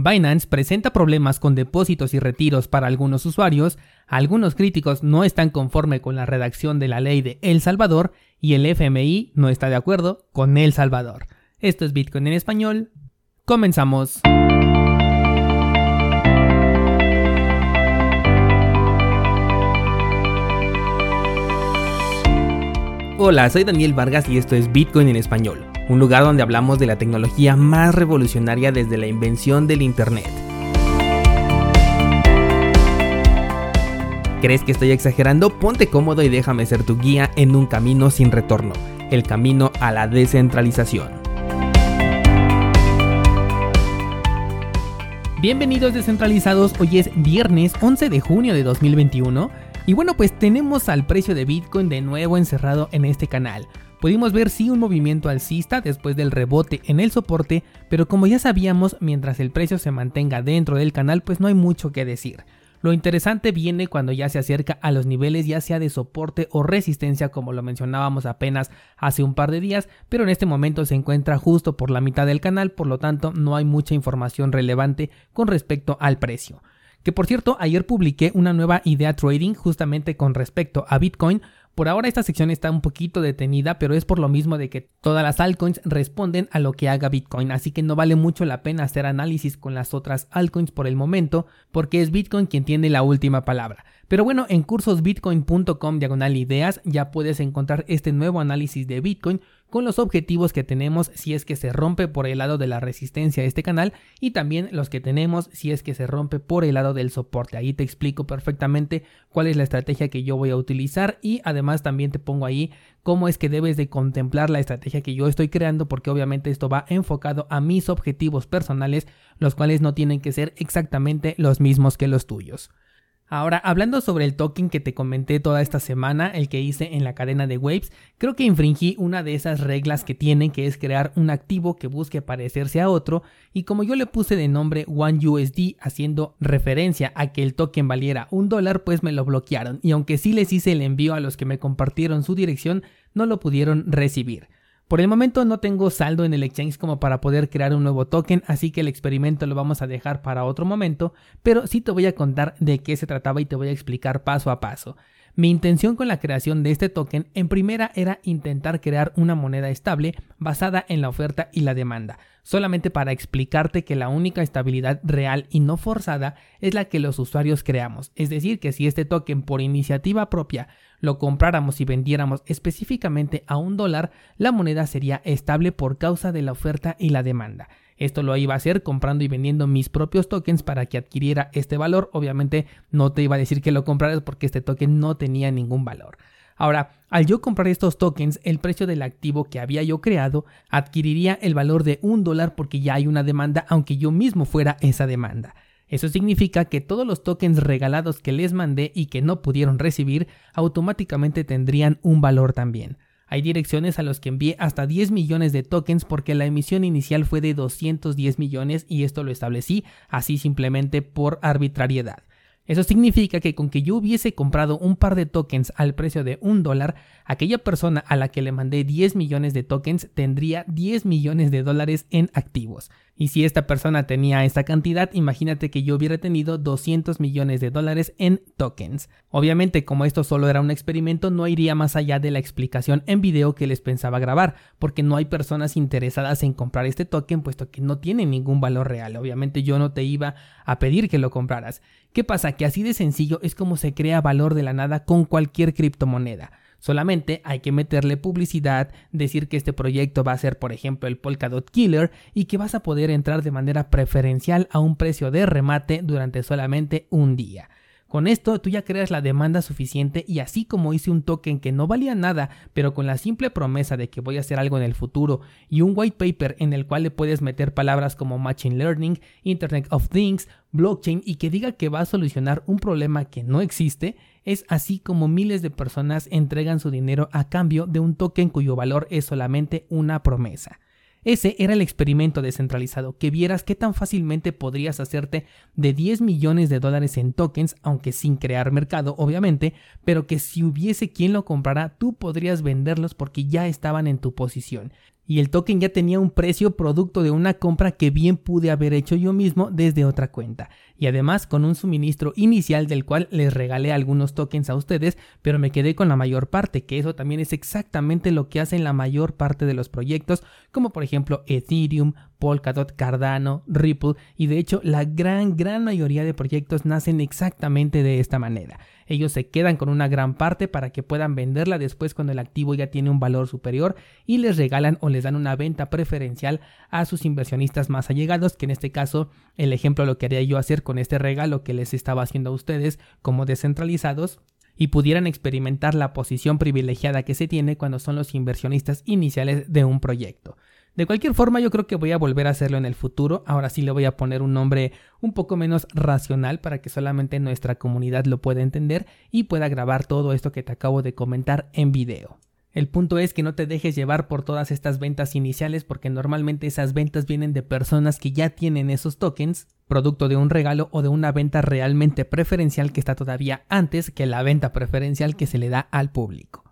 Binance presenta problemas con depósitos y retiros para algunos usuarios, algunos críticos no están conforme con la redacción de la ley de El Salvador y el FMI no está de acuerdo con El Salvador. Esto es Bitcoin en español. Comenzamos. Hola, soy Daniel Vargas y esto es Bitcoin en español un lugar donde hablamos de la tecnología más revolucionaria desde la invención del Internet. ¿Crees que estoy exagerando? Ponte cómodo y déjame ser tu guía en un camino sin retorno, el camino a la descentralización. Bienvenidos descentralizados, hoy es viernes 11 de junio de 2021 y bueno pues tenemos al precio de Bitcoin de nuevo encerrado en este canal. Pudimos ver sí un movimiento alcista después del rebote en el soporte, pero como ya sabíamos, mientras el precio se mantenga dentro del canal, pues no hay mucho que decir. Lo interesante viene cuando ya se acerca a los niveles ya sea de soporte o resistencia como lo mencionábamos apenas hace un par de días, pero en este momento se encuentra justo por la mitad del canal, por lo tanto no hay mucha información relevante con respecto al precio. Que por cierto, ayer publiqué una nueva idea trading justamente con respecto a Bitcoin, por ahora esta sección está un poquito detenida, pero es por lo mismo de que todas las altcoins responden a lo que haga Bitcoin, así que no vale mucho la pena hacer análisis con las otras altcoins por el momento, porque es Bitcoin quien tiene la última palabra. Pero bueno, en cursosbitcoin.com diagonal ideas ya puedes encontrar este nuevo análisis de Bitcoin con los objetivos que tenemos si es que se rompe por el lado de la resistencia de este canal y también los que tenemos si es que se rompe por el lado del soporte. Ahí te explico perfectamente cuál es la estrategia que yo voy a utilizar y además también te pongo ahí cómo es que debes de contemplar la estrategia que yo estoy creando porque obviamente esto va enfocado a mis objetivos personales los cuales no tienen que ser exactamente los mismos que los tuyos. Ahora, hablando sobre el token que te comenté toda esta semana, el que hice en la cadena de Waves, creo que infringí una de esas reglas que tienen, que es crear un activo que busque parecerse a otro, y como yo le puse de nombre OneUSD haciendo referencia a que el token valiera un dólar, pues me lo bloquearon, y aunque sí les hice el envío a los que me compartieron su dirección, no lo pudieron recibir. Por el momento no tengo saldo en el exchange como para poder crear un nuevo token, así que el experimento lo vamos a dejar para otro momento, pero sí te voy a contar de qué se trataba y te voy a explicar paso a paso. Mi intención con la creación de este token en primera era intentar crear una moneda estable basada en la oferta y la demanda, solamente para explicarte que la única estabilidad real y no forzada es la que los usuarios creamos, es decir, que si este token por iniciativa propia lo compráramos y vendiéramos específicamente a un dólar, la moneda sería estable por causa de la oferta y la demanda. Esto lo iba a hacer comprando y vendiendo mis propios tokens para que adquiriera este valor. Obviamente no te iba a decir que lo compraras porque este token no tenía ningún valor. Ahora, al yo comprar estos tokens, el precio del activo que había yo creado adquiriría el valor de un dólar porque ya hay una demanda, aunque yo mismo fuera esa demanda. Eso significa que todos los tokens regalados que les mandé y que no pudieron recibir automáticamente tendrían un valor también. Hay direcciones a los que envié hasta 10 millones de tokens porque la emisión inicial fue de 210 millones y esto lo establecí así simplemente por arbitrariedad. Eso significa que con que yo hubiese comprado un par de tokens al precio de un dólar, aquella persona a la que le mandé 10 millones de tokens tendría 10 millones de dólares en activos. Y si esta persona tenía esta cantidad, imagínate que yo hubiera tenido 200 millones de dólares en tokens. Obviamente, como esto solo era un experimento, no iría más allá de la explicación en video que les pensaba grabar, porque no hay personas interesadas en comprar este token, puesto que no tiene ningún valor real. Obviamente yo no te iba a pedir que lo compraras. ¿Qué pasa? Que así de sencillo es como se crea valor de la nada con cualquier criptomoneda. Solamente hay que meterle publicidad, decir que este proyecto va a ser, por ejemplo, el Polkadot Killer y que vas a poder entrar de manera preferencial a un precio de remate durante solamente un día. Con esto tú ya creas la demanda suficiente y así como hice un token que no valía nada, pero con la simple promesa de que voy a hacer algo en el futuro y un white paper en el cual le puedes meter palabras como Machine Learning, Internet of Things, blockchain y que diga que va a solucionar un problema que no existe, es así como miles de personas entregan su dinero a cambio de un token cuyo valor es solamente una promesa. Ese era el experimento descentralizado, que vieras qué tan fácilmente podrías hacerte de 10 millones de dólares en tokens, aunque sin crear mercado, obviamente, pero que si hubiese quien lo comprara, tú podrías venderlos porque ya estaban en tu posición. Y el token ya tenía un precio producto de una compra que bien pude haber hecho yo mismo desde otra cuenta. Y además con un suministro inicial del cual les regalé algunos tokens a ustedes, pero me quedé con la mayor parte, que eso también es exactamente lo que hacen la mayor parte de los proyectos, como por ejemplo Ethereum, Polkadot, Cardano, Ripple, y de hecho la gran, gran mayoría de proyectos nacen exactamente de esta manera. Ellos se quedan con una gran parte para que puedan venderla después cuando el activo ya tiene un valor superior y les regalan o les dan una venta preferencial a sus inversionistas más allegados, que en este caso el ejemplo lo quería yo hacer con este regalo que les estaba haciendo a ustedes como descentralizados y pudieran experimentar la posición privilegiada que se tiene cuando son los inversionistas iniciales de un proyecto. De cualquier forma, yo creo que voy a volver a hacerlo en el futuro. Ahora sí le voy a poner un nombre un poco menos racional para que solamente nuestra comunidad lo pueda entender y pueda grabar todo esto que te acabo de comentar en video. El punto es que no te dejes llevar por todas estas ventas iniciales porque normalmente esas ventas vienen de personas que ya tienen esos tokens, producto de un regalo o de una venta realmente preferencial que está todavía antes que la venta preferencial que se le da al público.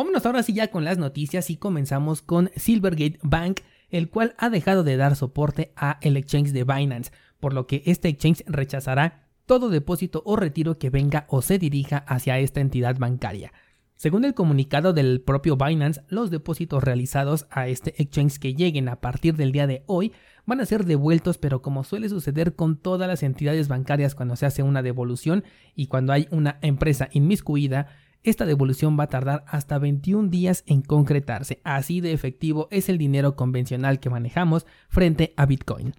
Vámonos ahora sí ya con las noticias y comenzamos con Silvergate Bank, el cual ha dejado de dar soporte a el exchange de Binance, por lo que este exchange rechazará todo depósito o retiro que venga o se dirija hacia esta entidad bancaria. Según el comunicado del propio Binance, los depósitos realizados a este exchange que lleguen a partir del día de hoy van a ser devueltos, pero como suele suceder con todas las entidades bancarias cuando se hace una devolución y cuando hay una empresa inmiscuida, esta devolución va a tardar hasta 21 días en concretarse. Así de efectivo es el dinero convencional que manejamos frente a Bitcoin.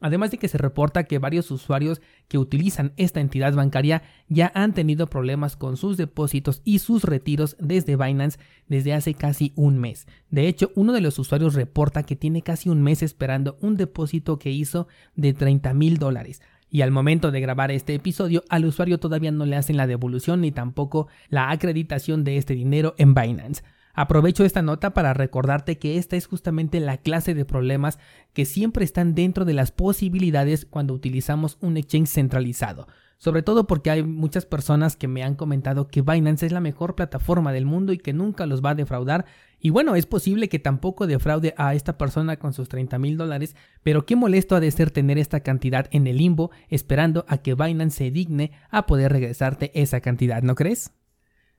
Además de que se reporta que varios usuarios que utilizan esta entidad bancaria ya han tenido problemas con sus depósitos y sus retiros desde Binance desde hace casi un mes. De hecho, uno de los usuarios reporta que tiene casi un mes esperando un depósito que hizo de 30 mil dólares y al momento de grabar este episodio al usuario todavía no le hacen la devolución ni tampoco la acreditación de este dinero en Binance. Aprovecho esta nota para recordarte que esta es justamente la clase de problemas que siempre están dentro de las posibilidades cuando utilizamos un exchange centralizado. Sobre todo porque hay muchas personas que me han comentado que Binance es la mejor plataforma del mundo y que nunca los va a defraudar. Y bueno, es posible que tampoco defraude a esta persona con sus 30 mil dólares, pero qué molesto ha de ser tener esta cantidad en el limbo esperando a que Binance se digne a poder regresarte esa cantidad, ¿no crees?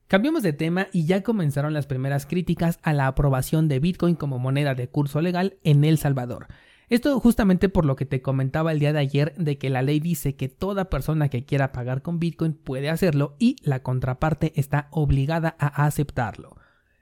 Cambiamos de tema y ya comenzaron las primeras críticas a la aprobación de Bitcoin como moneda de curso legal en El Salvador. Esto justamente por lo que te comentaba el día de ayer de que la ley dice que toda persona que quiera pagar con Bitcoin puede hacerlo y la contraparte está obligada a aceptarlo.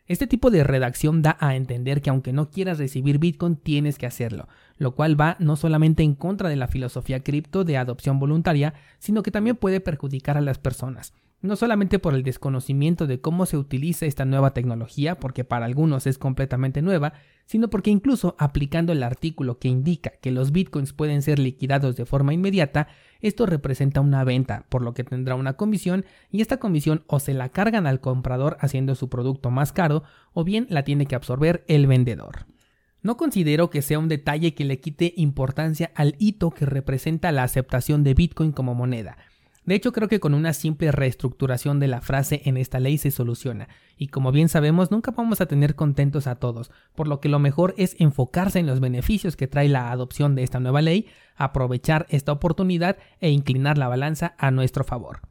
Este tipo de redacción da a entender que aunque no quieras recibir Bitcoin tienes que hacerlo, lo cual va no solamente en contra de la filosofía cripto de adopción voluntaria, sino que también puede perjudicar a las personas no solamente por el desconocimiento de cómo se utiliza esta nueva tecnología, porque para algunos es completamente nueva, sino porque incluso aplicando el artículo que indica que los bitcoins pueden ser liquidados de forma inmediata, esto representa una venta, por lo que tendrá una comisión y esta comisión o se la cargan al comprador haciendo su producto más caro o bien la tiene que absorber el vendedor. No considero que sea un detalle que le quite importancia al hito que representa la aceptación de Bitcoin como moneda, de hecho, creo que con una simple reestructuración de la frase en esta ley se soluciona, y como bien sabemos, nunca vamos a tener contentos a todos, por lo que lo mejor es enfocarse en los beneficios que trae la adopción de esta nueva ley, aprovechar esta oportunidad e inclinar la balanza a nuestro favor.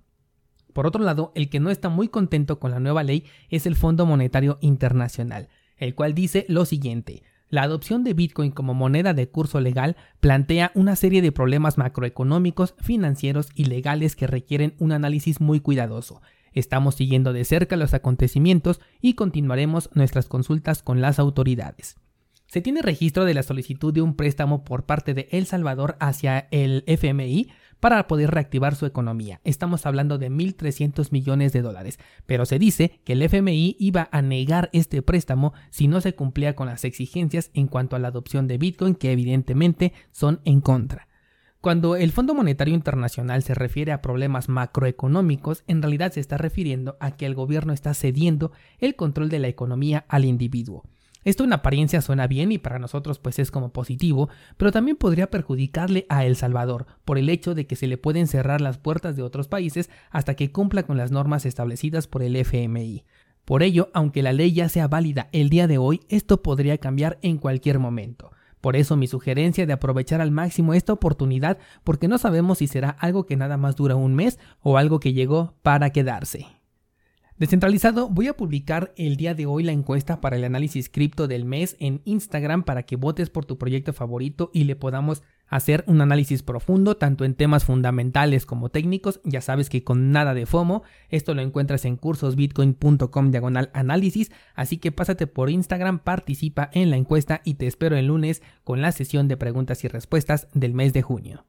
Por otro lado, el que no está muy contento con la nueva ley es el Fondo Monetario Internacional, el cual dice lo siguiente, la adopción de Bitcoin como moneda de curso legal plantea una serie de problemas macroeconómicos, financieros y legales que requieren un análisis muy cuidadoso. Estamos siguiendo de cerca los acontecimientos y continuaremos nuestras consultas con las autoridades. Se tiene registro de la solicitud de un préstamo por parte de El Salvador hacia el FMI para poder reactivar su economía. Estamos hablando de 1.300 millones de dólares, pero se dice que el FMI iba a negar este préstamo si no se cumplía con las exigencias en cuanto a la adopción de Bitcoin que evidentemente son en contra. Cuando el Fondo Monetario Internacional se refiere a problemas macroeconómicos, en realidad se está refiriendo a que el gobierno está cediendo el control de la economía al individuo. Esto en apariencia suena bien y para nosotros pues es como positivo, pero también podría perjudicarle a El Salvador por el hecho de que se le pueden cerrar las puertas de otros países hasta que cumpla con las normas establecidas por el FMI. Por ello, aunque la ley ya sea válida el día de hoy, esto podría cambiar en cualquier momento. Por eso mi sugerencia de aprovechar al máximo esta oportunidad porque no sabemos si será algo que nada más dura un mes o algo que llegó para quedarse. Descentralizado, voy a publicar el día de hoy la encuesta para el análisis cripto del mes en Instagram para que votes por tu proyecto favorito y le podamos hacer un análisis profundo tanto en temas fundamentales como técnicos. Ya sabes que con nada de FOMO, esto lo encuentras en cursosbitcoin.com diagonal análisis, así que pásate por Instagram, participa en la encuesta y te espero el lunes con la sesión de preguntas y respuestas del mes de junio.